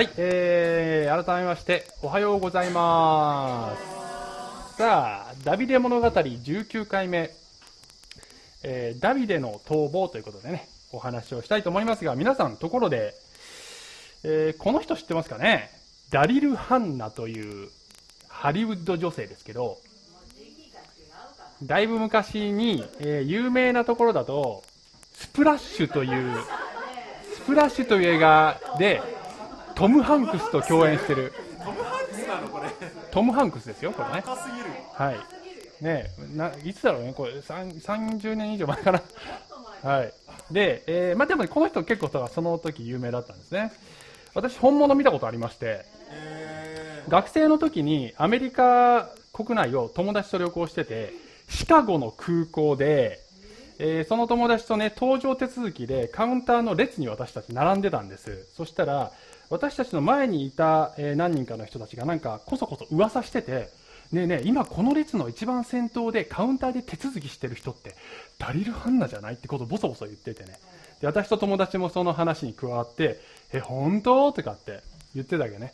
はい、えー、改めまして、おはようございます。さあ、ダビデ物語19回目、えーダビデの逃亡ということでね、お話をしたいと思いますが、皆さん、ところで、えーこの人知ってますかね？ダリル・ハンナというハリウッド女性ですけど、だいぶ昔に、えー有名なところだと、スプラッシュという、スプラッシュという映画で、トム・ハンクスと共演してる、トム・ハンクスなのこれトム・ハンクスですよ、これね。高すぎるはい。ねないつだろうね、これ、さん30年以上前かな。はい。で、えーまあでもねこの人結構さその時有名だったんですね。私、本物見たことありまして、え学生の時にアメリカ国内を友達と旅行してて、シカゴの空港で、えーその友達とね、搭乗手続きでカウンターの列に私たち並んでたんです。そしたら、私たちの前にいた、えー何人かの人たちがなんかこそこそ噂してて、ねえねえ、今この列の一番先頭でカウンターで手続きしてる人って、ダリル・ハンナじゃないってことをボソボソ言っててね。で、私と友達もその話に加わって、え、本当？とかって言ってたわけね。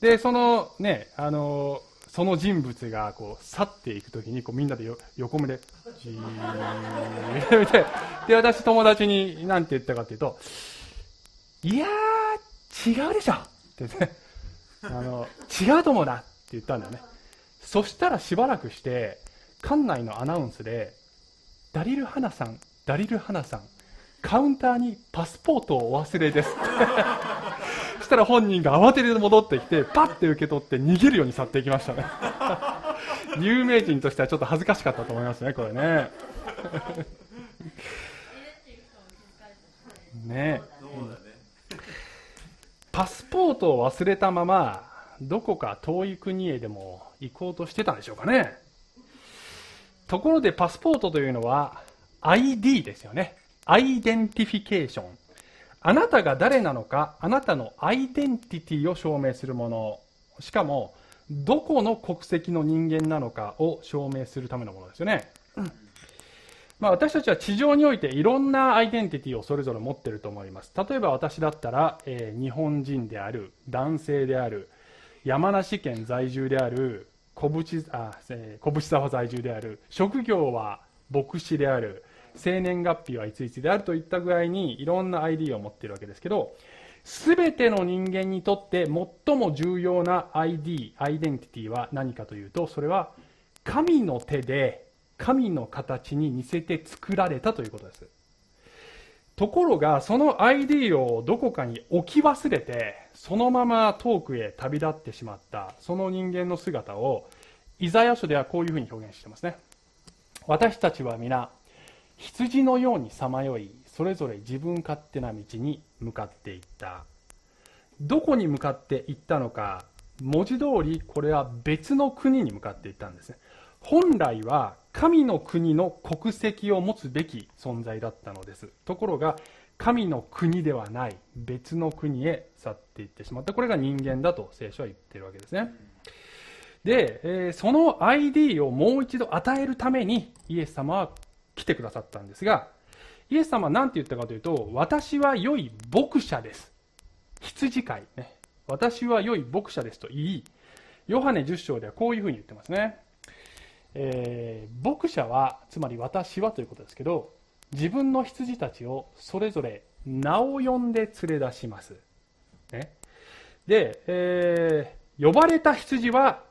で、そのね、あのーその人物がこう去っていくときにこうみんなで横目で、じー って、で、私友達に何て言ったかっていうと、いやー、違うでしょって言って、あの、違うと思うなって言ったんだよね。そしたらしばらくして、館内のアナウンスで、ダリル・ハナさん、ダリル・ハナさん、カウンターにパスポートをお忘れです。そしたら本人が慌てて戻ってきて、パッて受け取って逃げるように去っていきましたね。有名人としてはちょっと恥ずかしかったと思いますね、これね。ねそうだねパスポートを忘れたまま、どこか遠い国へでも行こうとしてたんでしょうかね。ところでパスポートというのは ID ですよね。アイデンティフィケーション。あなたが誰なのか、あなたのアイデンティティを証明するもの。しかも、どこの国籍の人間なのかを証明するためのものですよね。まあ、私たちは地上においていろんなアイデンティティをそれぞれ持っていると思います。例えば私だったら、えー日本人である、男性である、山梨県在住である、小淵あ、えー小淵沢在住である、職業は牧師である、生年月日はいついつであるといった具合にいろんな ID を持っているわけですけど、すべての人間にとって最も重要な ID、アイデンティティは何かというと、それは神の手で神の形に似せて作られたということです。ところが、その ID をどこかに置き忘れて、そのまま遠くへ旅立ってしまった、その人間の姿を、イザヤ書ではこういうふうに表現していますね。私たちは皆、羊のようにさまよい、それぞれ自分勝手な道に向かっていった。どこに向かっていったのか、文字通りこれは別の国に向かっていったんですね。本来は神の国の国籍を持つべき存在だったのです。ところが、神の国ではない別の国へ去っていってしまった。これが人間だと聖書は言っているわけですね。で、えその ID をもう一度与えるためにイエス様は来てくださったんですが、イエス様は何て言ったかというと、私は良い牧者です。羊飼いね。私は良い牧者ですと言い、ヨハネ10章ではこういうふうに言ってますね。えー牧者は、つまり私はということですけど、自分の羊たちをそれぞれ名を呼んで連れ出します。ね、で、えー呼ばれた羊は、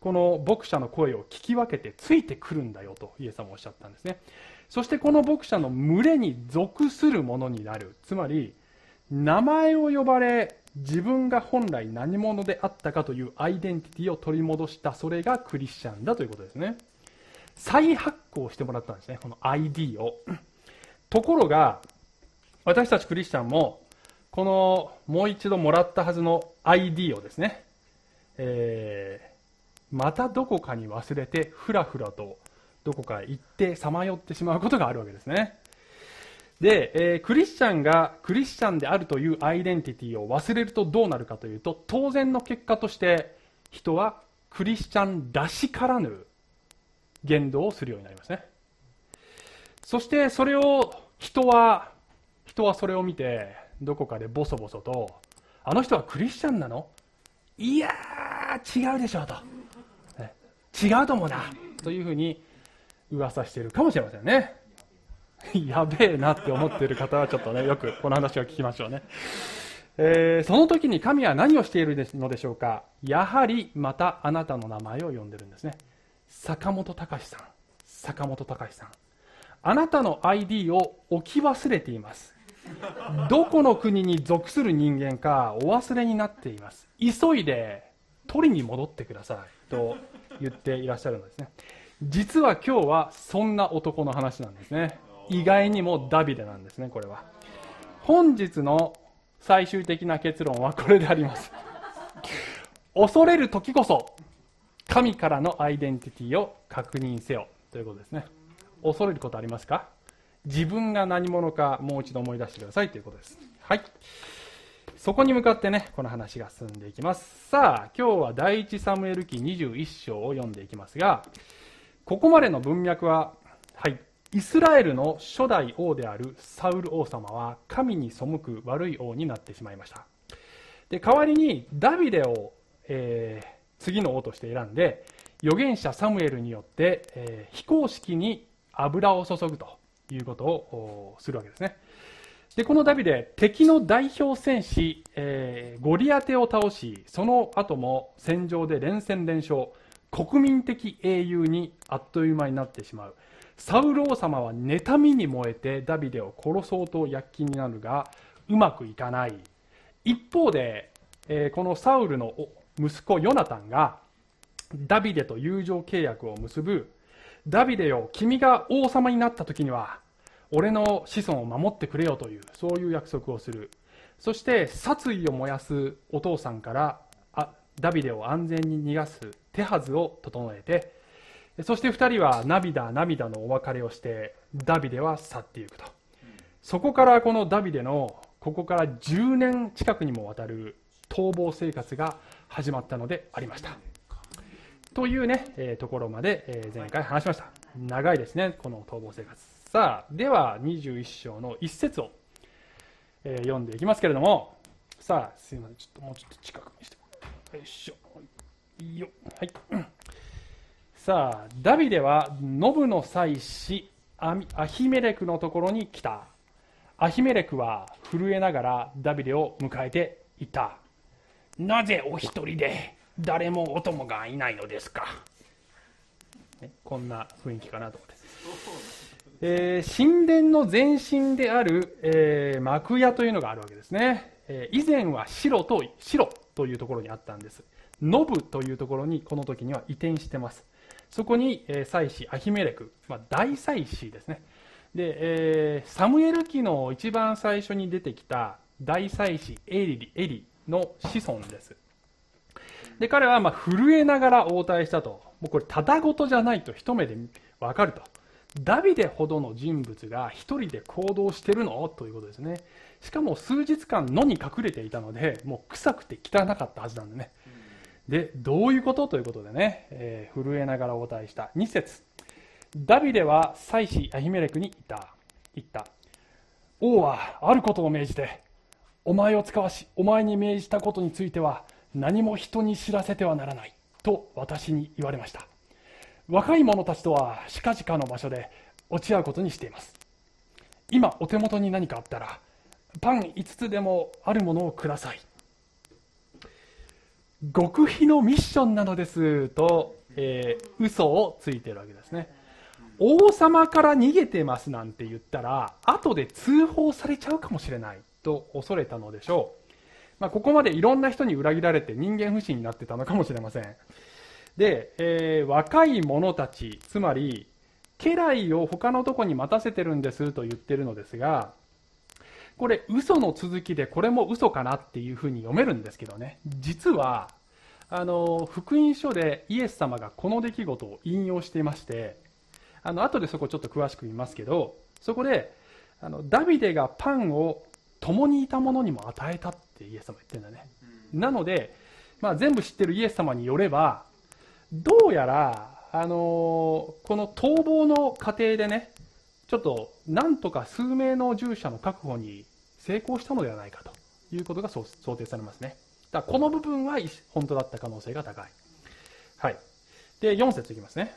この牧者の声を聞き分けてついてくるんだよとイエス様はおっしゃったんですね。そしてこの牧者の群れに属するものになる。つまり、名前を呼ばれ、自分が本来何者であったかというアイデンティティを取り戻した、それがクリスチャンだということですね。再発行してもらったんですね、この ID を。ところが、私たちクリスチャンも、このもう一度もらったはずの ID をですね、えーまたどこかに忘れて、ふらふらとどこかへ行ってさまよってしまうことがあるわけですね。で、えークリスチャンがクリスチャンであるというアイデンティティを忘れるとどうなるかというと、当然の結果として、人はクリスチャンらしからぬ言動をするようになりますね。そしてそれを人は、人はそれを見て、どこかでボソボソと、あの人はクリスチャンなの？いやー、違うでしょうと。ね違うと思うな。というふうに噂しているかもしれませんね。やべえなって思っている方はちょっとね、よくこの話を聞きましょうね。えーその時に神は何をしているのでしょうか？やはりまたあなたの名前を呼んでるんですね。坂本隆さん。坂本隆さん。あなたの ID を置き忘れています。どこの国に属する人間かお忘れになっています。急いで取りに戻ってください。と言っていらっしゃるんですね。実は今日はそんな男の話なんですね。意外にもダビデなんですね、これは。本日の最終的な結論はこれであります。恐れる時こそ神からのアイデンティティを確認せよということですね。恐れることありますか？自分が何者かもう一度思い出してくださいということです。はい。そこに向かってね、この話が進んでいきます。さあ、今日は第一サムエル記21章を読んでいきますが、ここまでの文脈は、はい、イスラエルの初代王であるサウル王様は神に背く悪い王になってしまいました。で、代わりにダビデを、えー次の王として選んで、預言者サムエルによって、えー非公式に油を注ぐということをするわけですね。で、このダビデ、敵の代表戦士、えーゴリアテを倒し、その後も戦場で連戦連勝、国民的英雄にあっという間になってしまう。サウル王様は妬みに燃えてダビデを殺そうと躍起になるが、うまくいかない。一方で、えーこのサウルの息子ヨナタンが、ダビデと友情契約を結ぶ、ダビデよ、君が王様になった時には、俺の子孫を守ってくれよという、そういう約束をする。そして、殺意を燃やすお父さんから、あダビデを安全に逃がす手はずを整えて、そして二人は涙涙のお別れをして、ダビデは去っていくと。そこからこのダビデの、ここから10年近くにもわたる逃亡生活が始まったのでありました。というね、えーところまで、えー前回話しました。長いですね、この逃亡生活。さあ、では21章の一節を、えー読んでいきますけれども、さあ、すいません、ちょっともうちょっと近くにして。よいしょ。よ。はい。さあ、ダビデはノブの妻子アアヒメレクのところに来た。アヒメレクは震えながらダビデを迎えていた。なぜお一人で誰もお供がいないのですか、ねこんな雰囲気かなと思って。えー神殿の前身である、えー幕屋というのがあるわけですね。えー以前は白と、白というところにあったんです。ノブというところにこの時には移転してます。そこに、えー祭司アヒメレク、まあ、大祭司ですね。で、えーサムエル記の一番最初に出てきた大祭司エリエリの子孫です。で、彼はまあ震えながら応対したと。もうこれ、ただごとじゃないと一目でわかると。ダビデほどの人物が一人で行動してるの？ということですね。しかも数日間野に隠れていたので、もう臭くて汚かったはずなんでね。で、どういうこと？ということでね、えー震えながら応対した。2節ダビデは妻子アヒメレクに言った。言った。王はあることを命じて、お前を使わし、お前に命じたことについては、何も人に知らせてはならない。と私に言われました。若い者たちとは近々の場所で落ち合うことにしています。今お手元に何かあったら、パン5つでもあるものをください。極秘のミッションなのですと、えー嘘をついてるわけですね。王様から逃げてますなんて言ったら、後で通報されちゃうかもしれないと恐れたのでしょう。まあ、ここまでいろんな人に裏切られて人間不信になってたのかもしれません。で、えー若い者たち、つまり、家来を他のとこに待たせてるんですと言ってるのですが、これ嘘の続きでこれも嘘かなっていうふうに読めるんですけどね。実は、あの、福音書でイエス様がこの出来事を引用していまして、あの、後でそこちょっと詳しく見ますけど、そこで、あの、ダビデがパンを共にいた者にも与えたってイエス様言ってるんだね。なので、まあ、全部知ってるイエス様によれば、どうやら、あのーこの逃亡の過程でね、ちょっと、なんとか数名の従者の確保に成功したのではないかということが想想定されますね。だこの部分は本当だった可能性が高い。はい。で、4節いきますね。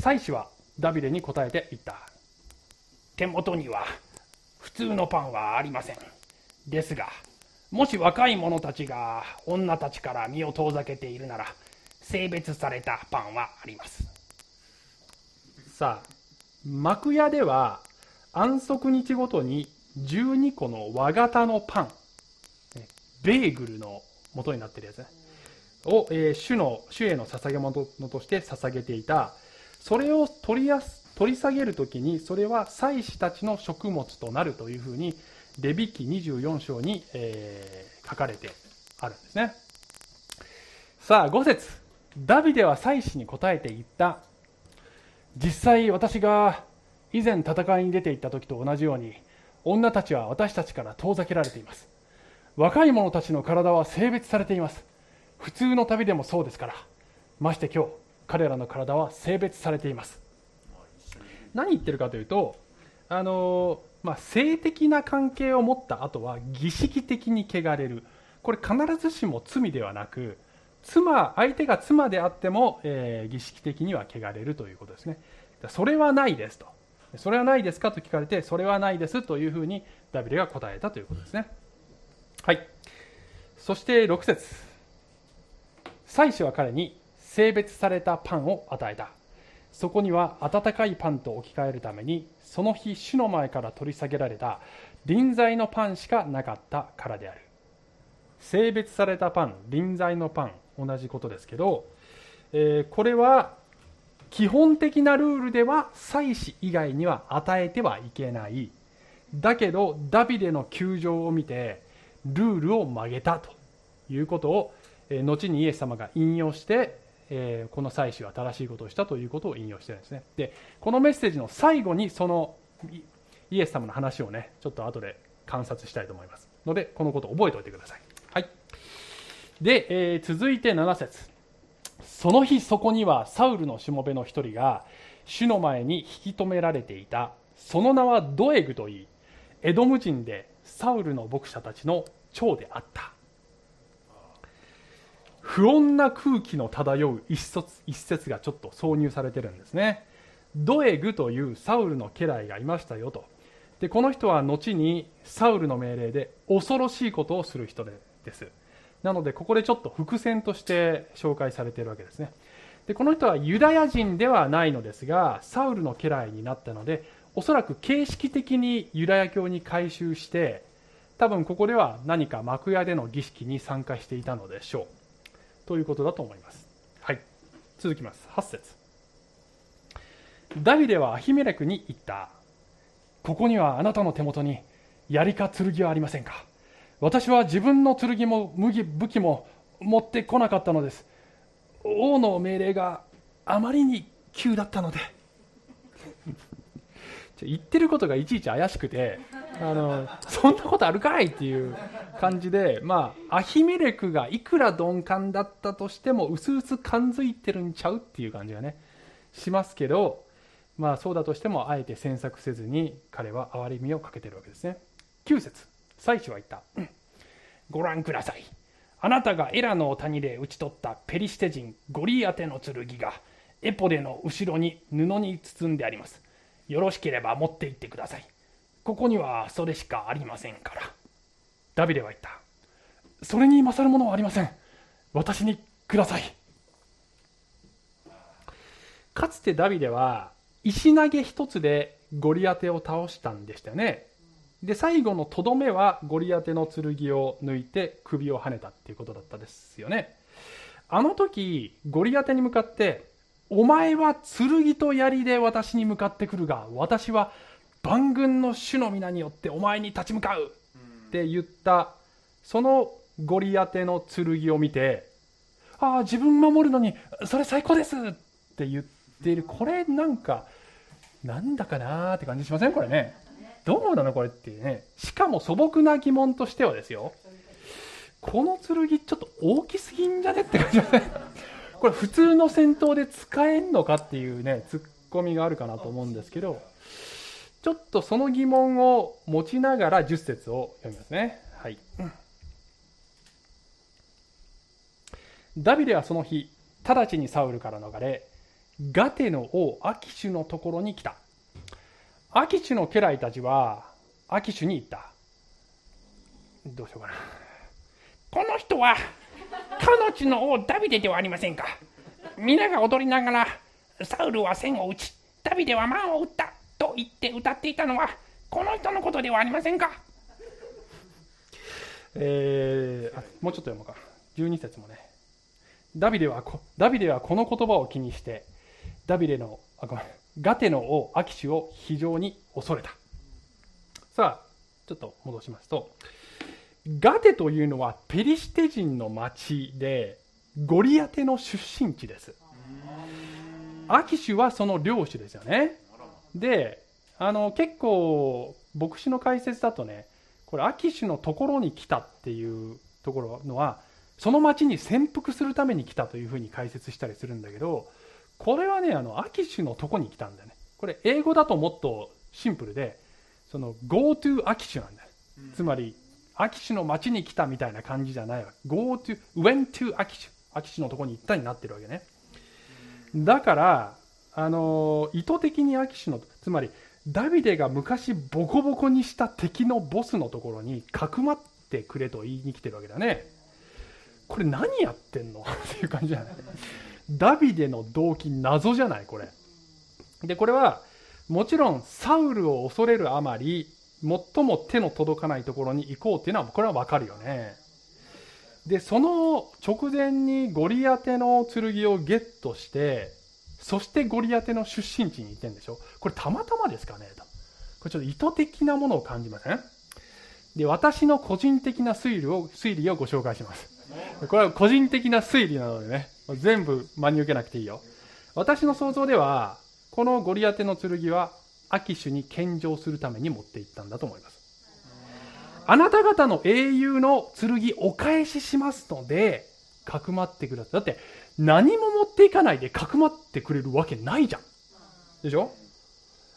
妻子はダビデに答えて言った。手元には普通のパンはありません。ですが、もし若い者たちが女たちから身を遠ざけているなら、性別されたパンはあります。さあ、幕屋では安息日ごとに12個の和型のパン、ベーグルの元になってるやつね、を、えー、主の、主への捧げ物として捧げていた。それを取りやす、取り下げるときに、それは祭司たちの食物となるというふうに、レビ記24章に、えー、書かれてあるんですね。さあ、5節ダビデは祭司に答えて言った。実際私が以前戦いに出て行った時と同じように、女たちは私たちから遠ざけられています。若い者たちの体は性別されています。普通の旅でもそうですから。まして今日、彼らの体は性別されています。何言ってるかというと、あのまあ、性的な関係を持った後は儀式的に汚れる。これ必ずしも罪ではなく、妻、相手が妻であっても、えー、儀式的には汚れるということですね。それはないですと。それはないですかと聞かれて、それはないですというふうにダビデが答えたということですね。はい。そして6節祭司は彼に性別されたパンを与えた。そこには温かいパンと置き換えるために、その日主の前から取り下げられた臨在のパンしかなかったからである。性別されたパン、臨在のパン、同じことですけど、えー、これは基本的なルールでは祭司以外には与えてはいけない。だけど、ダビデの窮状を見て、ルールを曲げたということを、え、後にイエス様が引用して、え、この祭司は正しいことをしたということを引用してるんですね。で、このメッセージの最後にそのイエス様の話をね、ちょっと後で観察したいと思います。ので、このことを覚えておいてください。はい。で、えー、続いて7節その日そこにはサウルのしもべの一人が主の前に引き止められていた。その名はドエグといい、エドム人でサウルの牧者たちの長であった。不穏な空気の漂う一節一節がちょっと挿入されてるんですね。ドエグというサウルの家来がいましたよと。で、この人は後にサウルの命令で恐ろしいことをする人でです。なので、ここでちょっと伏線として紹介されているわけですね。で、この人はユダヤ人ではないのですが、サウルの家来になったので、おそらく形式的にユダヤ教に改宗して、多分ここでは何か幕屋での儀式に参加していたのでしょう。ということだと思います。はい。続きます。8節ダビデはアヒメレクに言った。ここにはあなたの手元に槍か剣はありませんか？私は自分の剣も麦武器も持ってこなかったのです王の命令があまりに急だったので言ってることがいちいち怪しくてあのそんなことあるかいっていう感じで、まあ、アヒメレクがいくら鈍感だったとしてもうすうす感づいてるんちゃうっていう感じがねしますけど、まあ、そうだとしてもあえて詮索せずに彼は憐れみをかけてるわけですね。9節。祭司は言った、ご覧ください。あなたがエラの谷で討ち取ったペリシテ人ゴリアテの剣がエポデの後ろに布に包んであります。よろしければ持って行ってください。ここにはそれしかありませんから。ダビデは言った。それに勝るものはありません。私にください。かつてダビデは石投げ一つでゴリアテを倒したんでしたよね。で最後のとどめはゴリアテの剣を抜いて首をはねたっていうことだったですよね。あの時ゴリアテに向かってお前は剣と槍で私に向かってくるが私は万軍の主の皆によってお前に立ち向かうって言ったそのゴリアテの剣を見てああ自分守るのにそれ最高ですって言っているこれなんかなんだかなーって感じしません？これねどうなのこれってね。しかも素朴な疑問としてはですよ。この剣ちょっと大きすぎんじゃね？って感じだね。これ普通の戦闘で使えんのかっていうね、ツッコミがあるかなと思うんですけど、ちょっとその疑問を持ちながら10節を読みますね。はい。ダビデはその日、直ちにサウルから逃れ、ガテの王アキシュのところに来た。アキシュの家来たちは、アキシュに言った。どうしようかな。この人は、彼女の王ダビデではありませんか。皆が踊りながら、サウルは千を打ち、ダビデは万を打ったと言って歌っていたのは、この人のことではありませんか。えー、あもうちょっと読もうか。12節もね。ダビデはこ、ダビデはこの言葉を気にして、ダビデの、あ、ごめん、ガテの王アキシュを非常に恐れた。さあ、ちょっと戻しますと、ガテというのはペリシテ人の町で、ゴリアテの出身地です。アキシュはその領主ですよね。で、あの、結構、牧師の解説だとね、これ、アキシュのところに来たっていうところのは、その町に潜伏するために来たというふうに解説したりするんだけど、これはね、あの、アキシュのとこに来たんだよね。これ、英語だともっとシンプルで、その、go to アキシュなんだよ。つまり、アキシュの町に来たみたいな感じじゃないわ。go to, went to アキシュ。アキシュのとこに行ったになってるわけね。だから、あの、意図的にアキシュの、つまり、ダビデが昔ボコボコにした敵のボスのところにかくまってくれと言いに来てるわけだね。これ何やってんの？っていう感じじゃない？ダビデの動機謎じゃない？これ。で、これは、もちろんサウルを恐れるあまり、最も手の届かないところに行こうっていうのは、これはわかるよね。で、その直前にゴリアテの剣をゲットして、そしてゴリアテの出身地に行ってんでしょこれたまたまですかねと。これちょっと意図的なものを感じません？で、私の個人的な推理を、推理をご紹介します。これは個人的な推理なのでね、全部真に受けなくていいよ。私の想像では、このゴリアテの剣は、アキシュに献上するために持っていったんだと思います。あなた方の英雄の剣お返ししますので、かくまってください。だって、何も持っていかないでかくまってくれるわけないじゃん。でしょ？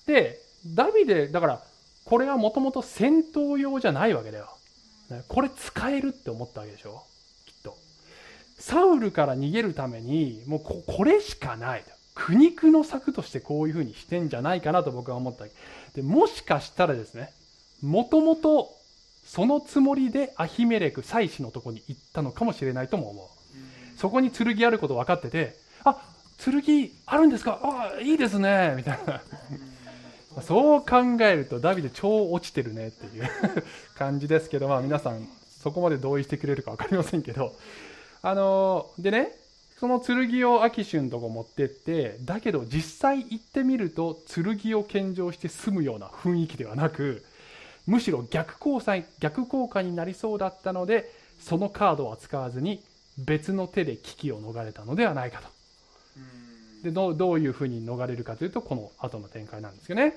で、ダビデ、だから、これはもともと戦闘用じゃないわけだよ。これ使えるって思ったわけでしょ？きっとサウルから逃げるために、もうこれしかない。苦肉の策としてこういうふうにしてんじゃないかなと僕は思った。で、もしかしたらですね、もともとそのつもりでアヒメレク、祭司のとこに行ったのかもしれないとも思う。そこに剣あること分かってて、あ、剣あるんですか？あ、いいですね、みたいな。そう考えるとダビデ超落ちてるねっていう 感じですけど、まあ皆さんそこまで同意してくれるか分かりませんけど、あのー、でね、その剣をアキシュンとこ持ってって、だけど実際行ってみると剣を献上して済むような雰囲気ではなく、むしろ逆効果逆効果になりそうだったので、そのカードは使わずに別の手で危機を逃れたのではないかと。でどどういうふうに逃れるかというと、この後の展開なんですよね。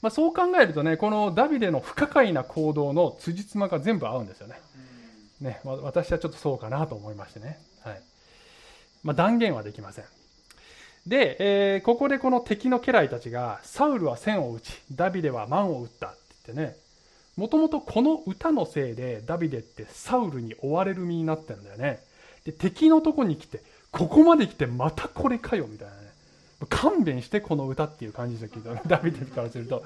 まあ、そう考えるとね、このダビデの不可解な行動の辻褄が全部合うんですよね。ね、私はちょっとそうかなと思いましてね。はい。まあ、断言はできません。で、えー、ここでこの敵の家来たちが、サウルは千を打ち、ダビデは万を打ったって言ってね、もともとこの歌のせいでダビデってサウルに追われる身になってんだよね。で、敵のとこに来て、ここまで来てまたこれかよみたいなね。勘弁してこの歌っていう感じですけど、ダビデからすると、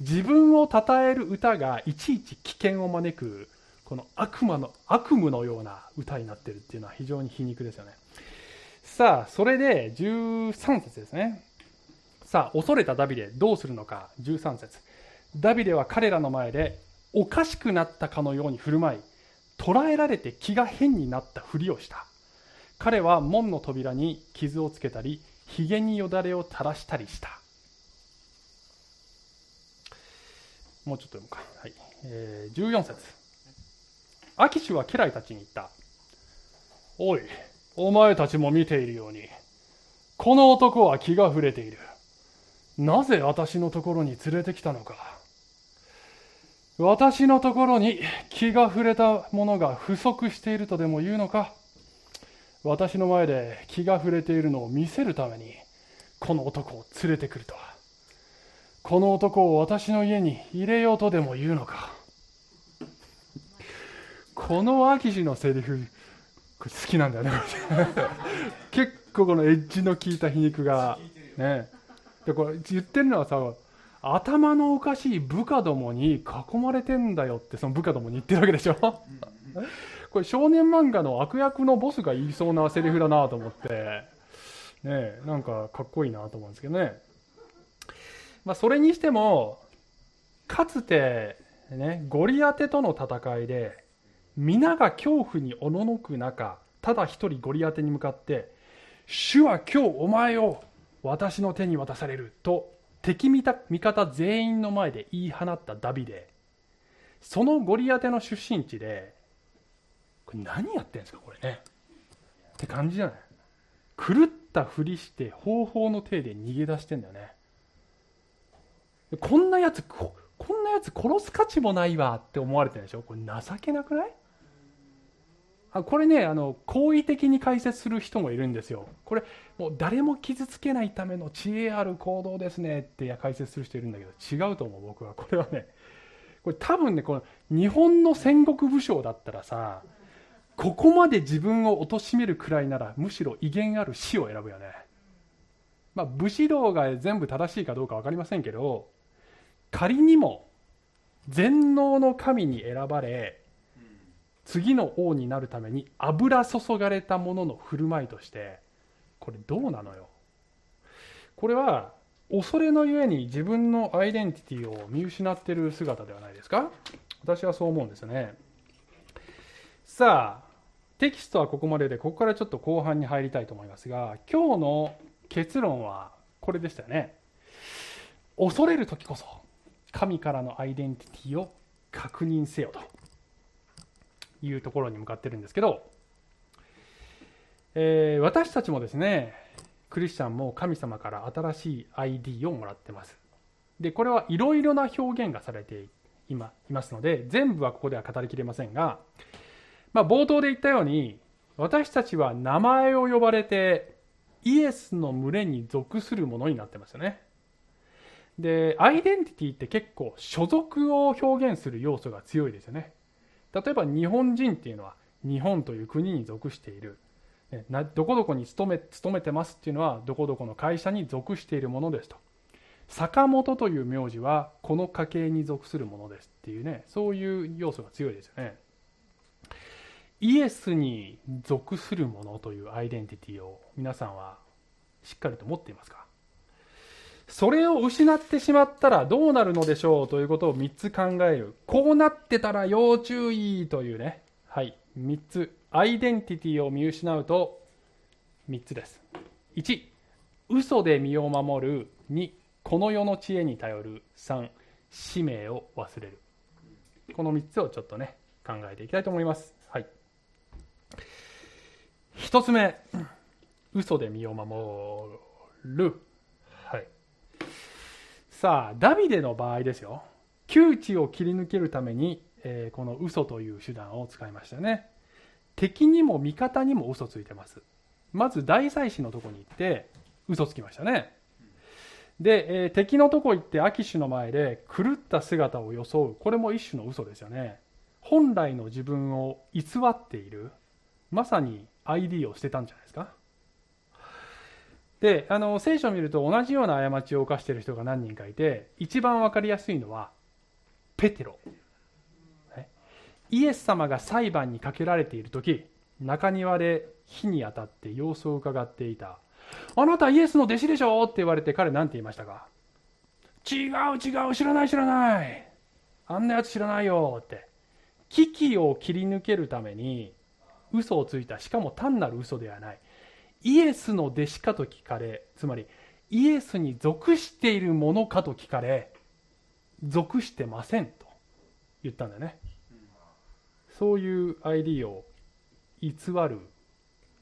自分を称える歌がいちいち危険を招くこの悪魔の、悪夢のような歌になってるっていうのは非常に皮肉ですよね。さあ、それで13節ですね。さあ、恐れたダビデ、どうするのか、13節ダビデは彼らの前でおかしくなったかのように振る舞い、捕らえられて気が変になったふりをした。彼は門の扉に傷をつけたり、髭によだれを垂らしたりした。もうちょっと読むか。はい。えー、14節アキシュは家来たちに言った。おい、お前たちも見ているように、この男は気が触れている。なぜ私のところに連れてきたのか。私のところに気が触れたものが不足しているとでも言うのか。私の前で気が触れているのを見せるために、この男を連れてくるとは。この男を私の家に入れようとでも言うのかこのアキシのセリフこれ好きなんだよね。結構このエッジの効いた皮肉が。ね。でこれ言ってるのはさ頭のおかしい部下どもに囲まれてんだよってその部下どもに言ってるわけでしょ。これ少年漫画の悪役のボスが言いそうなセリフだなと思って。ねなんかかっこいいなと思うんですけどね。まあそれにしてもかつてねゴリアテとの戦いで皆が恐怖におののく中ただ一人ゴリアテに向かって「主は今日お前を私の手に渡される」と敵味方全員の前で言い放ったダビデ。そのゴリアテの出身地でこれ何やってんですかこれね。って感じじゃない。狂ったふりして方法の手で逃げ出してんだよね。こんなやつこんなやつ殺す価値もないわって思われてるでしょ。これ情けなくない？あこれねあの好意的に解説する人もいるんですよ。これもう誰も傷つけないための知恵ある行動ですねって解説する人いるんだけど違うと思う僕は。これはね。これ多分ねこの日本の戦国武将だったらさここまで自分を貶めるくらいならむしろ威厳ある死を選ぶよね。まあ武士道が全部正しいかどうか分かりませんけど仮にも全能の神に選ばれ次の王になるために油注がれたものの振る舞いとしてこれどうなのよ。これは恐れのゆえに自分のアイデンティティを見失ってる姿ではないですか。私はそう思うんですね。さあテキストはここまででここからちょっと後半に入りたいと思いますが今日の結論はこれでしたよね。恐れる時こそ神からのアイデンティティを確認せよと。いうところに向かってるんですけど、えー、私たちもですねクリスチャンも神様から新しい ID をもらってます。でこれはいろいろな表現がされていますので全部はここでは語りきれませんが、まあ、冒頭で言ったように私たちは名前を呼ばれてイエスの群れに属するものになってますよね。でアイデンティティって結構所属を表現する要素が強いですよね。例えば日本人っていうのは日本という国に属している。どこどこに勤め勤めてますっていうのはどこどこの会社に属しているものですと。坂本という名字はこの家系に属するものですっていうねそういう要素が強いですよね。イエスに属するものというアイデンティティを皆さんはしっかりと持っていますか？それを失ってしまったらどうなるのでしょうということを3つ考える。こうなってたら要注意というね。はい。3つ。アイデンティティを見失うと3つです。1、嘘で身を守る。2、この世の知恵に頼る。3、使命を忘れる。この3つをちょっとね、考えていきたいと思います。はい。1つ目、嘘で身を守る。さあダビデの場合ですよ。窮地を切り抜けるために、えー、この嘘という手段を使いましたね。敵にも味方にも嘘ついてます。まず大祭司のとこに行って嘘つきましたね。で、えー、敵のとこ行ってアキシュの前で狂った姿を装う。これも一種の嘘ですよね。本来の自分を偽っている。まさに ID を捨てたんじゃないですか。であの聖書を見ると同じような過ちを犯している人が何人かいて一番分かりやすいのはペテロ。イエス様が裁判にかけられている時中庭で火に当たって様子を伺っていた。あなたイエスの弟子でしょって言われて彼何て言いましたか？違う違う知らない知らない。あんなやつ知らないよって。危機を切り抜けるために嘘をついた。しかも単なる嘘ではない。イエスの弟子かと聞かれつまりイエスに属しているものかと聞かれ属してませんと言ったんだよね。そういう ID を偽る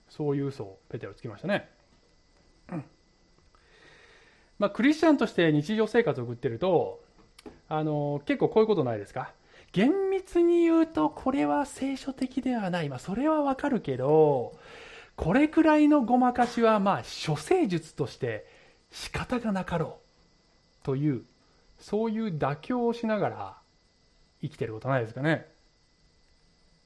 そういう嘘をペテロつきましたね、まあ、クリスチャンとして日常生活を送ってるとあの結構こういうことないですか？厳密に言うとこれは聖書的ではない、まあ、それはわかるけどこれくらいのごまかしはまあ処世術として仕方がなかろうというそういう妥協をしながら生きてることないですかね。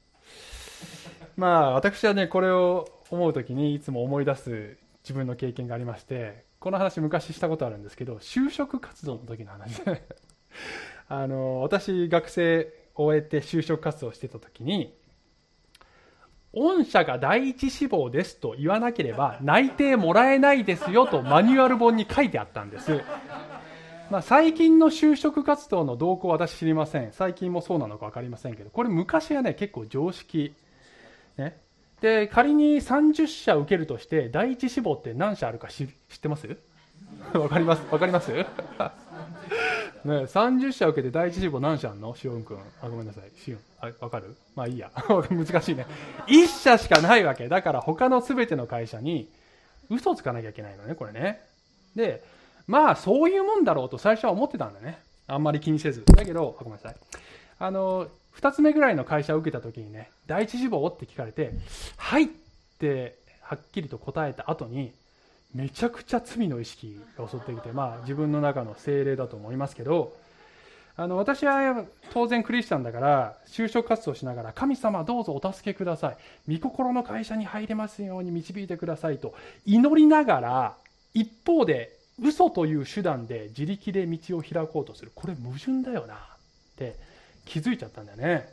まあ私はねこれを思う時にいつも思い出す自分の経験がありましてこの話昔したことあるんですけど就職活動の時の話。あの私学生終えて就職活動してた時に御社が第一志望ですと言わなければ内定もらえないですよとマニュアル本に書いてあったんです。まあ、最近の就職活動の動向は私知りません。最近もそうなのか分かりませんけど、これ昔はね、結構常識。ね。で、仮に30社受けるとして、第一志望って何社あるか知ってます？わかります？わかります？ね、30社受けて第一志望何社あんの？しおんくん。あ、ごめんなさい。しおん。あ、わかる？まあいいや。難しいね。1社しかないわけ。だから他の全ての会社に嘘つかなきゃいけないのね、これね。で、まあそういうもんだろうと最初は思ってたんだね。あんまり気にせず。だけど、あごめんなさい。あの、2つ目ぐらいの会社を受けた時にね、第一志望って聞かれて、はいってはっきりと答えた後に、めちゃくちゃ罪の意識が襲ってきて、まあ自分の中の精霊だと思いますけど、あの私は当然クリスチャンだから就職活動しながら神様どうぞお助けください。御心の会社に入れますように導いてくださいと祈りながら一方で嘘という手段で自力で道を開こうとする。これ矛盾だよなって気づいちゃったんだよね。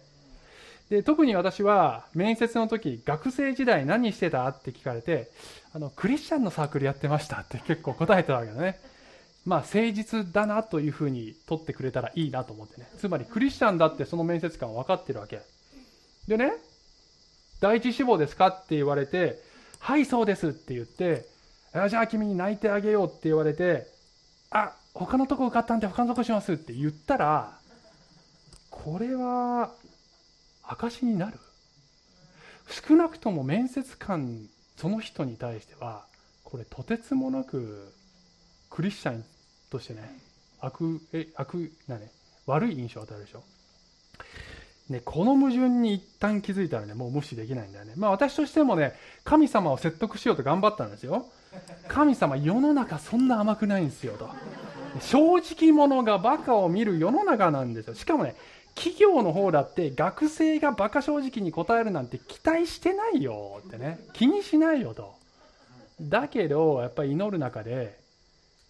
で特に私は面接の時学生時代何してた？って聞かれてあのクリスチャンのサークルやってましたって結構答えてたわけだね。まあ誠実だなというふうに取ってくれたらいいなと思ってね。つまりクリスチャンだってその面接官分かってるわけ。でね第一志望ですかって言われてはいそうですって言ってじゃあ君に泣いてあげようって言われてあ他のとこ受かったんで他のとこしますって言ったらこれは証になる。少なくとも面接官その人に対してはこれとてつもなくクリスチャンとしてね悪え悪なね悪い印象を与えるでしょね、この矛盾に一旦気づいたらね、もう無視できないんだよね。まあ私としてもね、神様を説得しようと頑張ったんですよ。神様、世の中そんな甘くないんですよと。正直者がバカを見る世の中なんですよ。しかもね、企業の方だって学生がバカ正直に答えるなんて期待してないよってね。気にしないよと。だけど、やっぱり祈る中で、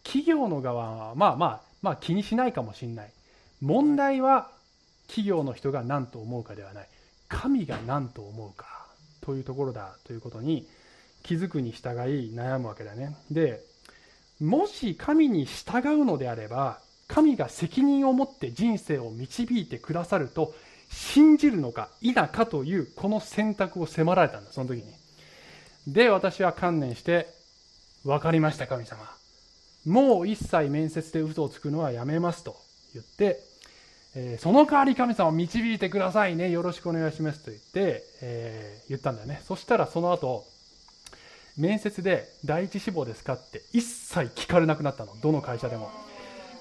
企業の側は、まあまあ、まあ気にしないかもしれない。問題は企業の人が何と思うかではない神が何と思うかというところだということに気づくに従い悩むわけだねでもし神に従うのであれば神が責任を持って人生を導いてくださると信じるのか否かというこの選択を迫られたんだその時にで私は観念して分かりました神様もう一切面接で嘘をつくのはやめますと言ってえー、その代わり神様を導いてくださいね。よろしくお願いしますと言って、えー、言ったんだよね。そしたらその後、面接で第一志望ですかって一切聞かれなくなったの。どの会社でも。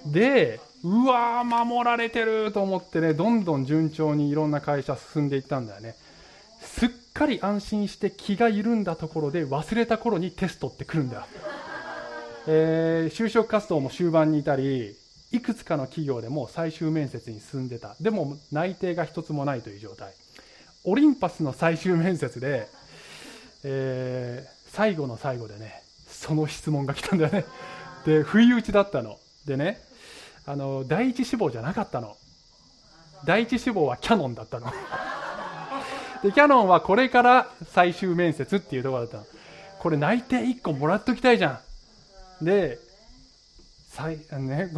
で、うわー、守られてると思ってね、どんどん順調にいろんな会社進んでいったんだよね。すっかり安心して気が緩んだところで忘れた頃にテストって来るんだよ。えー、就職活動も終盤にいたり、いくつかの企業でも最終面接に進んでた。でも内定が一つもないという状態。オリンパスの最終面接で、えー、最後の最後でね、その質問が来たんだよね。で、不意打ちだったの。でね、あの、第一志望じゃなかったの。第一志望はキャノンだったの。で、キャノンはこれから最終面接っていうところだったの。これ内定1個もらっときたいじゃん。で、最ね、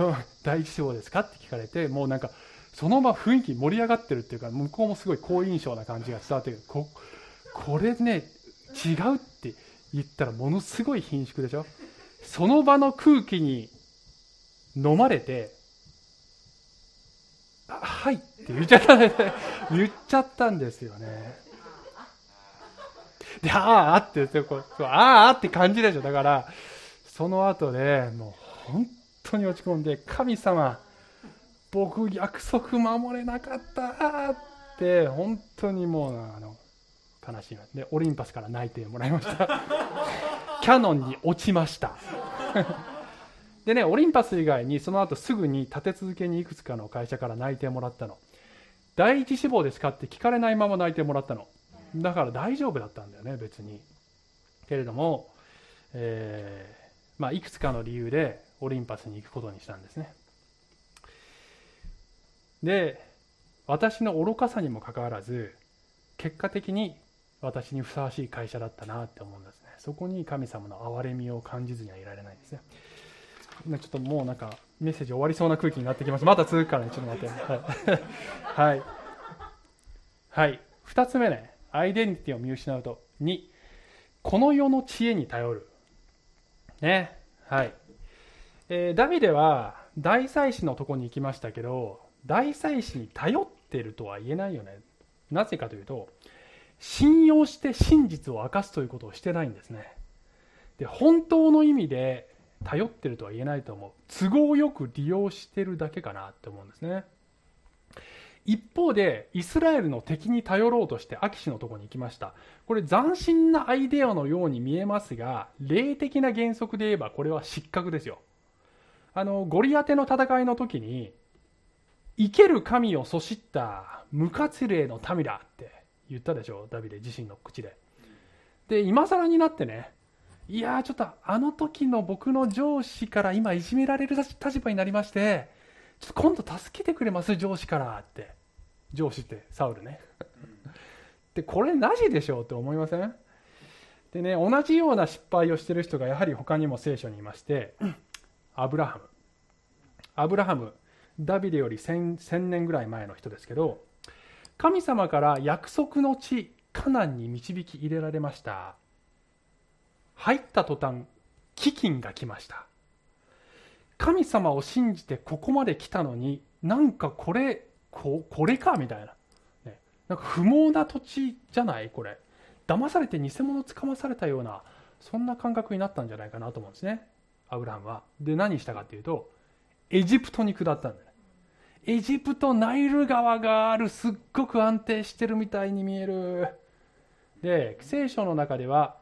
第一志望ですかって聞かれて、もうなんか、その場雰囲気盛り上がってるっていうか、向こうもすごい好印象な感じが伝わってくる。ここれね、違うって言ったらものすごい貧縮でしょその場の空気に飲まれて、はいって言っちゃったんでね。言っちゃったんですよね。で、ああって言ってこう、ああって感じでしょ。だから、その後で、もう本当に落ち込んで、神様、僕約束守れなかったって、本当にもう、あの、悲しいで、オリンパスから泣いてもらいました。キャノンに落ちました。でねオリンパス以外にその後すぐに立て続けにいくつかの会社から内定もらったの。第一志望ですかって聞かれないまま内定もらったの。だから大丈夫だったんだよね別に。けれども、えーまあ、いくつかの理由でオリンパスに行くことにしたんですね。で私の愚かさにもかかわらず結果的に私にふさわしい会社だったなって思うんですね。そこに神様の憐れみを感じずにはいられないんですね。ちょっともうなんかメッセージ終わりそうな空気になってきますまた続くからねちょっと待って。はい。はい、はい、つ目ね。アイデンティティを見失うと。2この世の知恵に頼る。ね。はい。えー、ダビデは大祭司のとこに行きましたけど大祭司に頼ってるとは言えないよね。なぜかというと信用して真実を明かすということをしてないんですね。で本当の意味で頼ってるとは言えないと思う。都合よく利用してるだけかなって思うんですね。一方でイスラエルの敵に頼ろうとしてアキシのところに行きました。これ斬新なアイデアのように見えますが霊的な原則で言えばこれは失格ですよ。あのゴリアテの戦いの時に生ける神をそしった無活霊の民だって言ったでしょダビデ自身の口で。で今更になってねいやちょっとあの時の僕の上司から今いじめられる立場になりましてちょっと今度助けてくれます上司からって。上司ってサウルね。でこれなしでしょうって思いません？でね同じような失敗をしてる人がやはり他にも聖書にいましてアブラハム。アブラハムダビデより 1000, 1000年ぐらい前の人ですけど神様から約束の地カナンに導き入れられました。入った途端飢饉が来ました。神様を信じてここまで来たのになんかこれここれかみたいな、ね、なんか不毛な土地じゃない？これ。騙されて偽物つかまされたようなそんな感覚になったんじゃないかなと思うんですね。アブラハムは。で何したかっていうとエジプトに下ったんだよエジプトナイル川がある。すっごく安定してるみたいに見える。で聖書の中では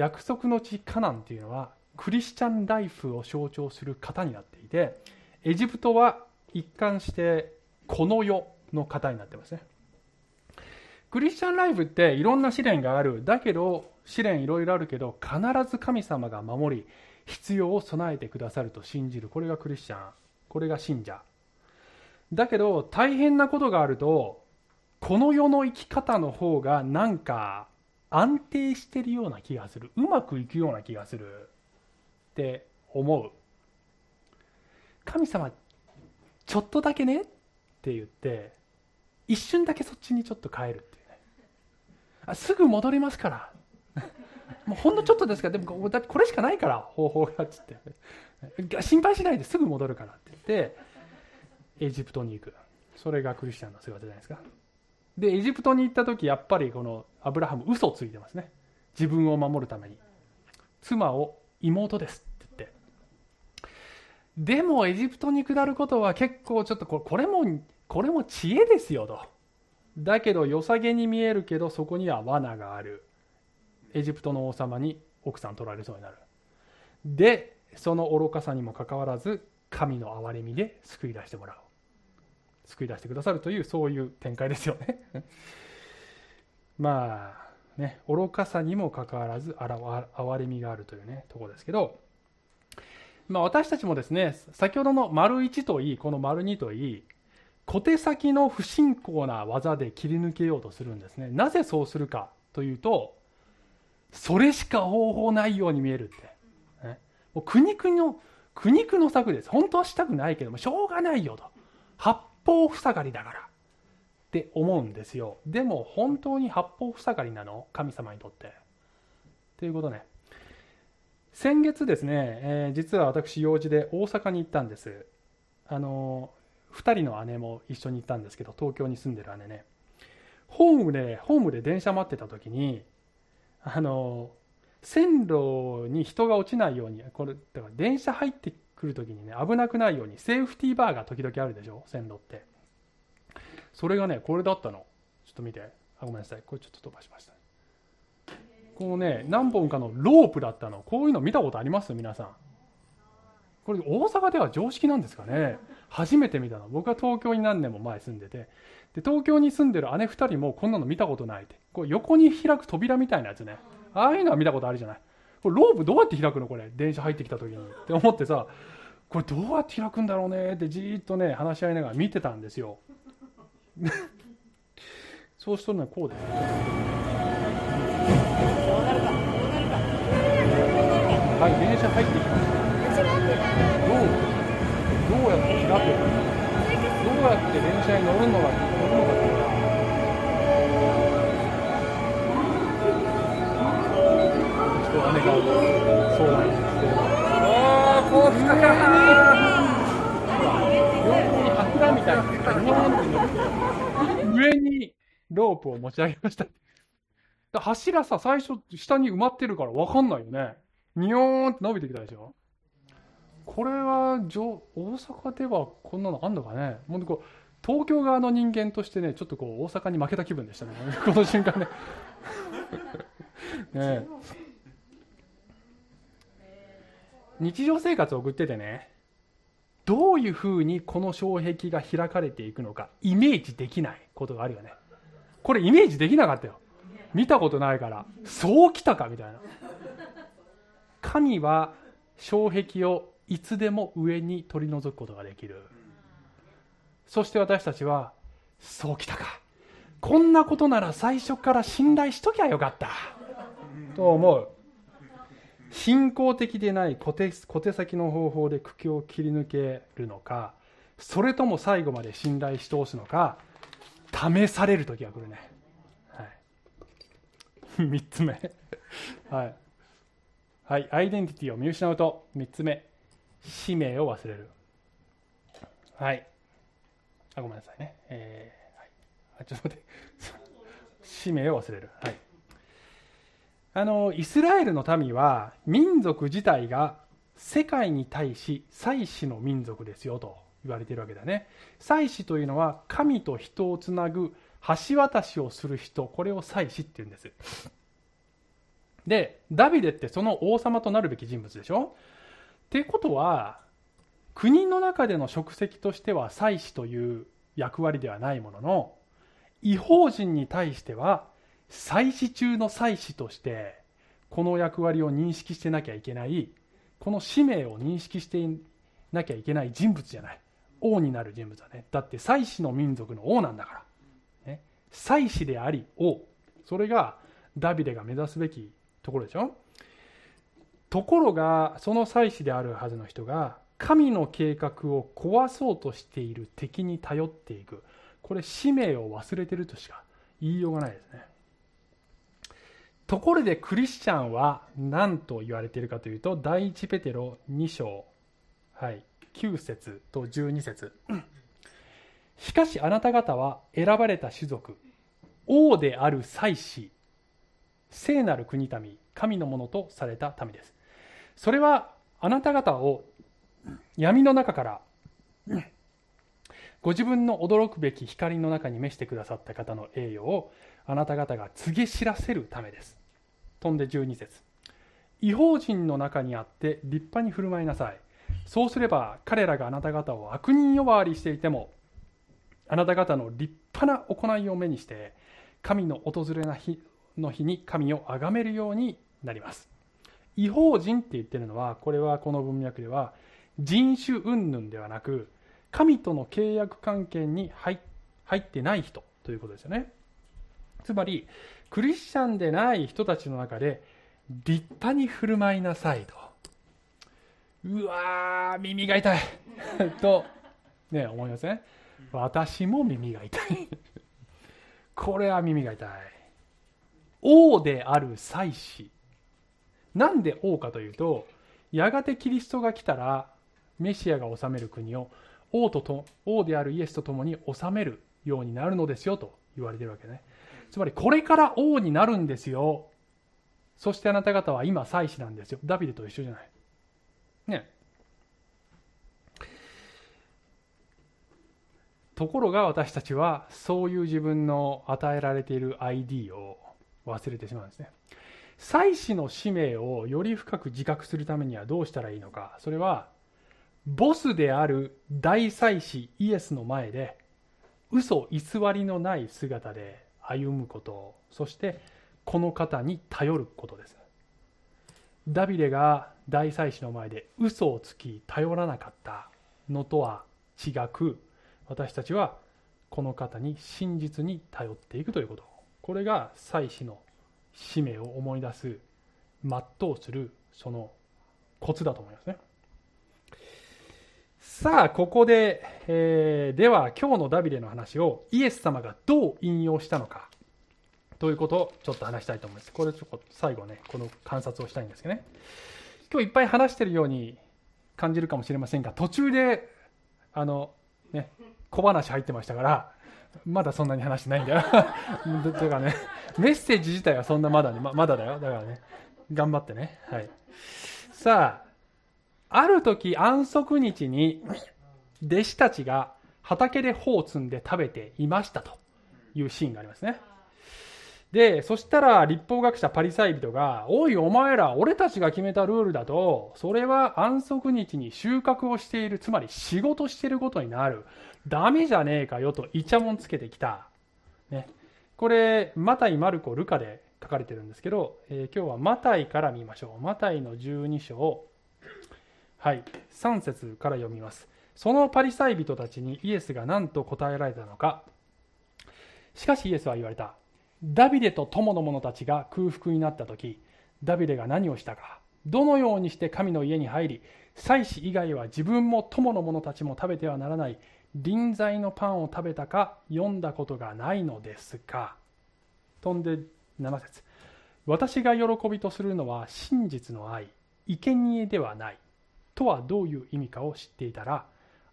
約束の地カナンっていうのはクリスチャンライフを象徴する型になっていてエジプトは一貫してこの世の型になってますね。クリスチャンライフっていろんな試練がある。だけど試練いろいろあるけど必ず神様が守り必要を備えてくださると信じる。これがクリスチャン。これが信者。だけど大変なことがあるとこの世の生き方の方がなんか安定してるような気がする。うまくいくような気がするって思う。神様ちょっとだけねって言って一瞬だけそっちにちょっと変えるっていうね。あすぐ戻りますから。もうほんのちょっとですからでもだこれしかないから方法がっつって。心配しないですぐ戻るからって言ってエジプトに行く。それがクリスチャンの姿じゃないですか。でエジプトに行った時やっぱりこのアブラハム嘘をついてますね。自分を守るために。妻を妹ですって言って。でもエジプトに下ることは結構ちょっとこれもこれも知恵ですよと。だけど良さげに見えるけどそこには罠がある。エジプトの王様に奥さん取られそうになる。でその愚かさにもかかわらず神の憐れみで救い出してもらう。救い出してくださるというそういう展開ですよね。まあね愚かさにもかかわらず憐れみがあるというねところですけど、まあ、私たちもですね先ほどの丸1といいこの丸2といい小手先の不信仰な技で切り抜けようとするんですね。なぜそうするかというとそれしか方法ないように見えるって、ね、もう苦肉の苦肉の策です。本当はしたくないけどもしょうがないよと。八方塞がりだから。って思うんですよ。でも本当に八方塞がりなの？神様にとって。ということね。先月ですね、えー、実は私用事で大阪に行ったんです。あの2人の姉も一緒に行ったんですけど東京に住んでる姉ね。ホームでホームで電車待ってた時にあの線路に人が落ちないようにこれだから電車入ってくる時にね危なくないようにセーフティーバーが時々あるでしょ？線路って。それがねこれだったの。ちょっと見て。あごめんなさい。これちょっと飛ばしましたこのね何本かのロープだったの。こういうの見たことあります？皆さん。これ大阪では常識なんですかね？初めて見たの。僕は東京に何年も前住んでて。で東京に住んでる姉2人もこんなの見たことないって。こう横に開く扉みたいなやつね。ああいうのは見たことあるじゃない。これロープどうやって開くのこれ電車入ってきた時にって思ってさこれどうやって開くんだろうねってじーっとね話し合いながら見てたんですよ。そうするとねこうですはい電車入ってきました。どうどうやって開くどうやって電車に乗るのが乗るのか相談してああこう来たか横に柱みたいなのがブワーンって乗って上にロープを持ち上げました柱さ最初下に埋まってるから分かんないよねニヨーンって伸びてきたでしょこれは大阪ではこんなのあんのかねもうこう東京側の人間としてねちょっとこう大阪に負けた気分でしたねこの瞬間ねね日常生活を送っててねどういうふうにこの障壁が開かれていくのかイメージできないことがあるよね。これイメージできなかったよ。見たことないからそうきたかみたいな。神は障壁をいつでも上に取り除くことができる。そして私たちはそうきたか。こんなことなら最初から信頼しときゃよかった。と思う。信仰的でない小手小手先の方法で苦境を切り抜けるのかそれとも最後まで信頼し通すのか試される時が来るね、はい、3つ目。はい、はい、アイデンティティを見失うと3つ目。使命を忘れる。はい。あごめんなさいね。えーはい、あちょっと待って。使命を忘れる。はい。あのイスラエルの民は民族自体が世界に対し祭司の民族ですよと言われているわけだね。祭司というのは神と人をつなぐ橋渡しをする人これを祭司っていうんです。でダビデってその王様となるべき人物でしょ。ってことは国の中での職責としては祭司という役割ではないものの違法人に対しては祭司中の祭司としてこの役割を認識してなきゃいけないこの使命を認識してなきゃいけない人物じゃない。王になる人物だね。だって祭司の民族の王なんだから、ね、祭司であり王。それがダビデが目指すべきところでしょ。ところがその祭司であるはずの人が神の計画を壊そうとしている敵に頼っていく。これ使命を忘れてるとしか言いようがないですね。ところでクリスチャンは何と言われているかというと第一ペテロ2章、はい、9節と12節。しかしあなた方は選ばれた種族王である祭司聖なる国民神のものとされた民です。それはあなた方を闇の中から ご自分の驚くべき光の中に召してくださった方の栄誉をあなた方が告げ知らせるためです。飛んで12節。違法人の中にあって立派に振る舞いなさい。そうすれば彼らがあなた方を悪人呼ばわりしていてもあなた方の立派な行いを目にして神の訪れの日の日に神を崇めるようになります。違法人って言ってるのはこれはこの文脈では人種云々ではなく神との契約関係に入ってない人ということですよね。つまりクリスチャンでない人たちの中で立派に振る舞いなさいと。うわー耳が痛い。とね思いません？私も耳が痛い。これは耳が痛い。王である祭司なんで王かというとやがてキリストが来たらメシアが治める国を王とと王であるイエスと共に治めるようになるのですよと言われてるわけね。つまりこれから王になるんですよ。そしてあなた方は今祭司なんですよ。ダビデと一緒じゃない。ね。ところが私たちはそういう自分の与えられている ID を忘れてしまうんですね。祭司の使命をより深く自覚するためにはどうしたらいいのか。それはボスである大祭司イエスの前で嘘偽りのない姿で歩むことそしてこの方に頼ることです。ダビデが大祭司の前で嘘をつき頼らなかったのとは違く私たちはこの方に真実に頼っていくということ。これが祭司の使命を思い出す全うするそのコツだと思いますね。さあここで、えー、では今日のダビデの話をイエス様がどう引用したのか。ということをちょっと話したいと思います。これちょっと最後ねこの観察をしたいんですけどね。今日いっぱい話しているように感じるかもしれませんが途中であのね小話入ってましたからまだそんなに話してないんだよ。だからねメッセージ自体はそんなまだねままだだよ。だからね頑張ってね。はい。さあある時安息日に弟子たちが畑で穂を摘んで食べていましたというシーンがありますね。でそしたら立法学者パリサイ人が「おいお前ら俺たちが決めたルールだとそれは安息日に収穫をしているつまり仕事してることになるダメじゃねえかよ」とイチャモンつけてきた、ね、これマタイマルコルカで書かれてるんですけど、えー、今日はマタイから見ましょう。マタイの12章。はい。3節から読みます。そのパリサイ人たちにイエスが何と答えられたのか。しかしイエスは言われた。ダビデと友の者たちが空腹になった時ダビデが何をしたか。どのようにして神の家に入り祭司以外は自分も友の者たちも食べてはならない臨在のパンを食べたか読んだことがないのですか飛んで7節。私が喜びとするのは真実の愛生贄ではない。とはどういう意味かを知っていたら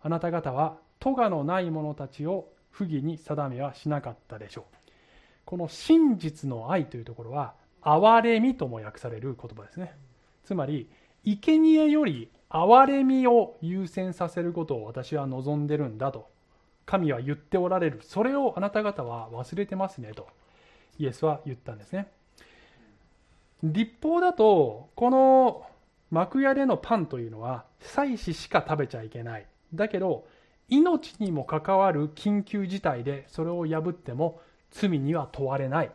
あなた方は咎のない者たちを不義に定めはしなかったでしょう。この真実の愛というところは憐れみとも訳される言葉ですね。つまり生贄より憐れみを優先させることを私は望んでるんだと神は言っておられる。それをあなた方は忘れてますねとイエスは言ったんですね。立法だとこの幕屋でのパンというのは祭司しか食べちゃいけない。だけど命にも関わる緊急事態でそれを破っても罪には問われない。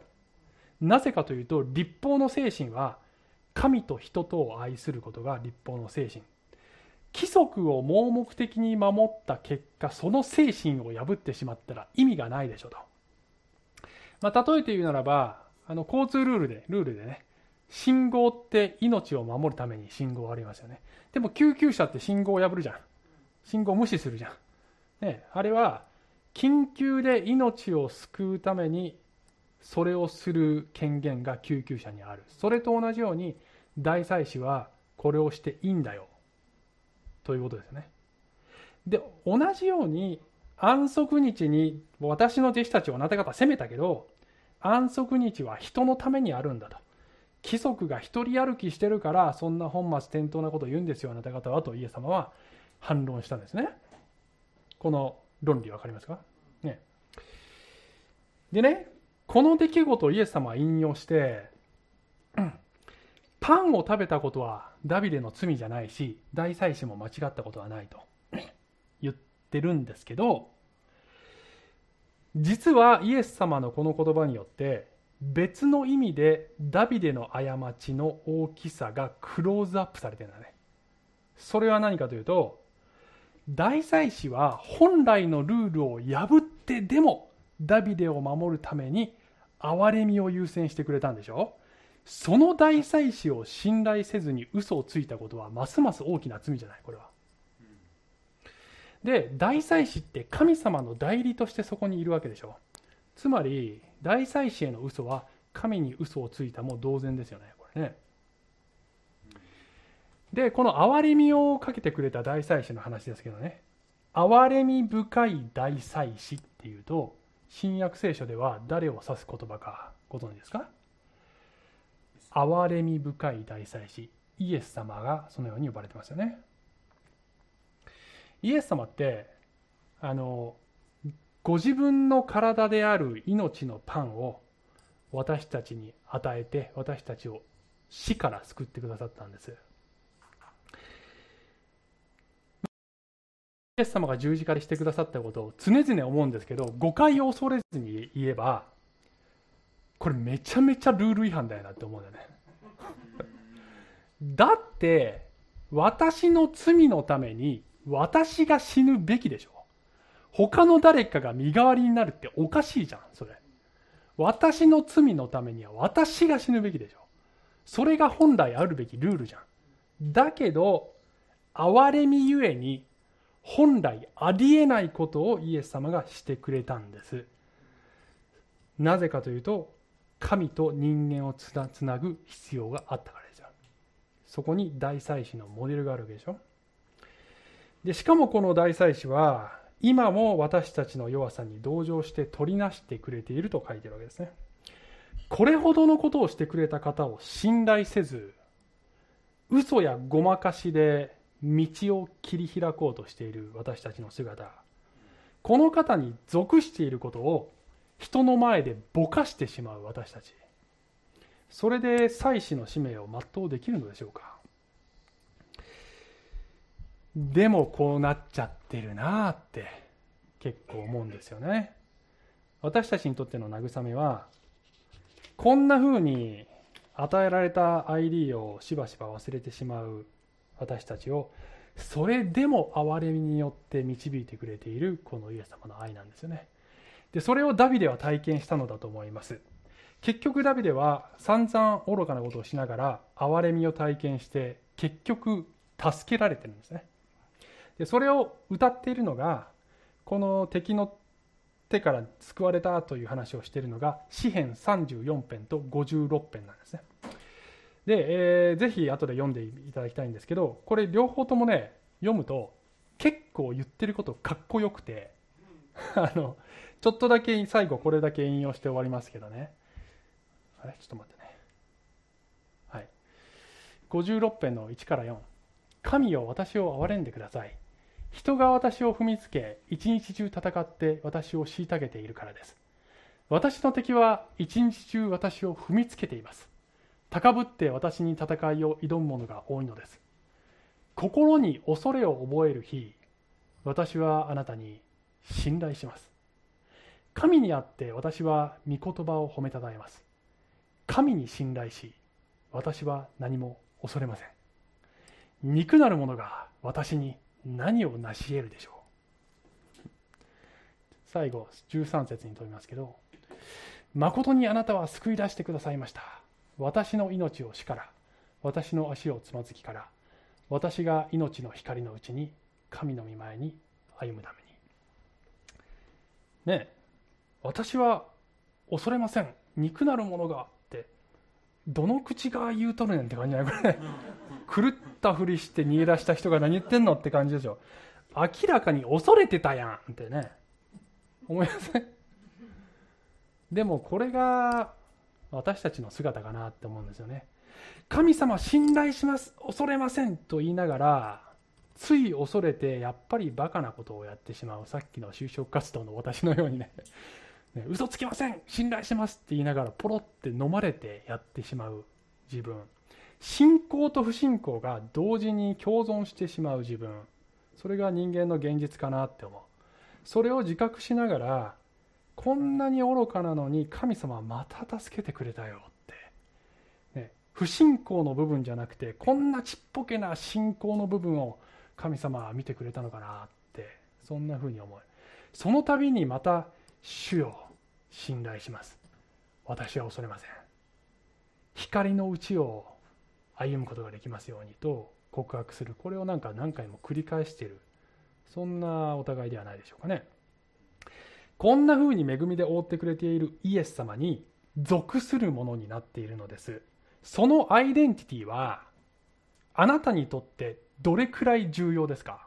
なぜかというと立法の精神は神と人とを愛することが立法の精神。規則を盲目的に守った結果その精神を破ってしまったら意味がないでしょと、まあ、例えて言うならばあの交通ルールでルールでね信号って命を守るために信号ありますよね。でも救急車って信号を破るじゃん。信号無視するじゃん、ね、あれは緊急で命を救うためにそれをする権限が救急車にある。それと同じように大祭司はこれをしていいんだよ。ということですね。で同じように安息日に私の弟子たちをあなた方責めたけど安息日は人のためにあるんだと。規則が一人歩きしてるからそんな本末転倒なことを言うんですよあなた方はとイエス様は反論したんですねこの論理分かりますか？ね。でね、この出来事をイエス様は引用して、パンを食べたことはダビデの罪じゃないし、大祭司も間違ったことはないと 言ってるんですけど、実はイエス様のこの言葉によって別の意味でダビデの過ちの大きさがクローズアップされてるんだね。それは何かというと大祭司は本来のルールを破ってでもダビデを守るために憐れみを優先してくれたんでしょその大祭司を信頼せずに嘘をついたことはますます大きな罪じゃないこれは。で大祭司って神様の代理としてそこにいるわけでしょつまり大祭司への嘘は神に嘘をついたも同然ですよねこれね。でこの憐れみをかけてくれた大祭司の話ですけどね。憐れみ深い大祭司っていうと新約聖書では誰を指す言葉かご存知ですか？憐れみ深い大祭司イエス様がそのように呼ばれてますよね。イエス様ってあのご自分の体である命のパンを私たちに与えて私たちを死から救ってくださったんです。イエス様が十字架にしてくださったことを常々思うんですけど誤解を恐れずに言えばこれめちゃめちゃルール違反だよなって思うんだよね。だって私の罪のために私が死ぬべきでしょ。他の誰かが身代わりになるっておかしいじゃんそれ。私の罪のためには私が死ぬべきでしょ。それが本来あるべきルールじゃん。だけど憐れみゆえに本来ありえないことをイエス様がしてくれたんです。なぜかというと神と人間をつなぐ必要があったからですよ。そこに大祭司のモデルがあるわけでしょ。でしかもこの大祭司は今も私たちの弱さに同情して取りなしてくれていると書いてるわけですね。これほどのことをしてくれた方を信頼せず嘘やごまかしで道を切り開こうとしている私たちの姿。この方に属していることを人の前でぼかしてしまう私たち。それで祭司の使命を全うできるのでしょうか。でもこうなっちゃってるなあって結構思うんですよね。私たちにとっての慰めはこんな風に与えられた ID をしばしば忘れてしまう私たちをそれでも憐れみによって導いてくれているこのイエス様の愛なんですよね。でそれをダビデは体験したのだと思います。結局ダビデは散々愚かなことをしながら憐れみを体験して結局助けられてるんですね。でそれを歌っているのがこの敵の手から救われたという話をしているのが詩編34編と56編なんですね。で、えー、ぜひ後で読んでいただきたいんですけどこれ両方ともね読むと結構言ってることかっこよくて あのちょっとだけ最後これだけ引用して終わりますけどね。あれ？ちょっと待ってね。はい。56編の1から4神よ私を憐れんでください人が私を踏みつけ一日中戦って私を虐げているからです。私の敵は一日中私を踏みつけています。高ぶって私に戦いを挑む者が多いのです。心に恐れを覚える日私はあなたに信頼します。神にあって私は御言葉を褒めたたえます。神に信頼し私は何も恐れません。肉なる者が私に何を成し得るでしょう？最後13節に飛びますけど誠にあなたは救い出してくださいました。私の命を死から私の足をつまずきから私が命の光のうちに神の御前に歩むために。ねえ私は恐れません。肉なるものがどの口が言うとるねんって感じじゃないこれ。狂ったふりして逃げ出した人が何言ってんのって感じでしょ。明らかに恐れてたやんってね。思いません？でもこれが私たちの姿かなって思うんですよね。神様信頼します恐れませんと言いながらつい恐れてやっぱりバカなことをやってしまう。さっきの就職活動の私のようにね。ね嘘つきません信頼してますって言いながらポロって飲まれてやってしまう自分。信仰と不信仰が同時に共存してしまう自分。それが人間の現実かなって思う。それを自覚しながらこんなに愚かなのに神様はまた助けてくれたよって、ね、不信仰の部分じゃなくてこんなちっぽけな信仰の部分を神様は見てくれたのかなってそんなふうに思う。その度にまた主よ信頼します。私は恐れません。光のうちを歩むことができますようにと告白する。これをなんか何回も繰り返している。そんなお互いではないでしょうかね。こんな風に恵みで覆ってくれているイエス様に属するものになっているのです。そのアイデンティティはあなたにとってどれくらい重要ですか？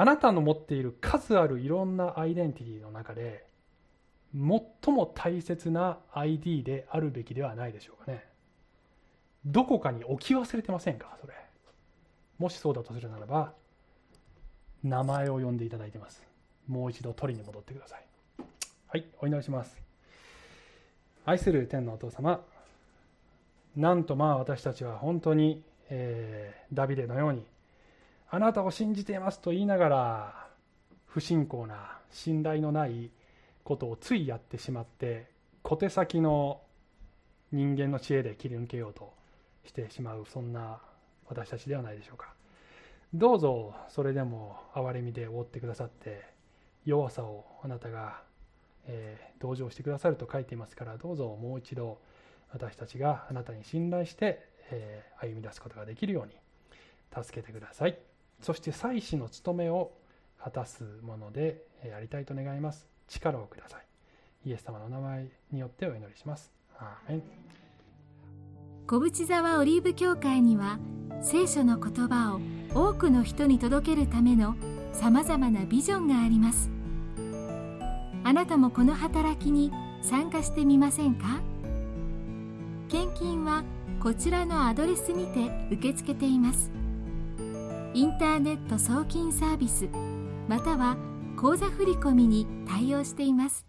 あなたの持っている数あるいろんなアイデンティティの中で最も大切な ID であるべきではないでしょうかね。どこかに置き忘れてませんか？それ。もしそうだとするならば名前を呼んでいただいてます。もう一度取りに戻ってください。はいお祈りします。愛する天のお父様なんとまあ私たちは本当に、えー、ダビデのようにあなたを信じていますと言いながら不信仰な信頼のないことをついやってしまって小手先の人間の知恵で切り抜けようとしてしまうそんな私たちではないでしょうか。どうぞそれでも憐れみで覆ってくださって弱さをあなたが、えー、同情してくださると書いていますからどうぞもう一度私たちがあなたに信頼して、えー、歩み出すことができるように助けてください。そして祭司の務めを果たすものでありたいと願います。力をください。イエス様の名前によってお祈りします。アーメン。小淵沢オリーブ教会には聖書の言葉を多くの人に届けるためのさまざまなビジョンがあります。あなたもこの働きに参加してみませんか？献金はこちらのアドレスにて受け付けています。インターネット送金サービスまたは口座振込に対応しています。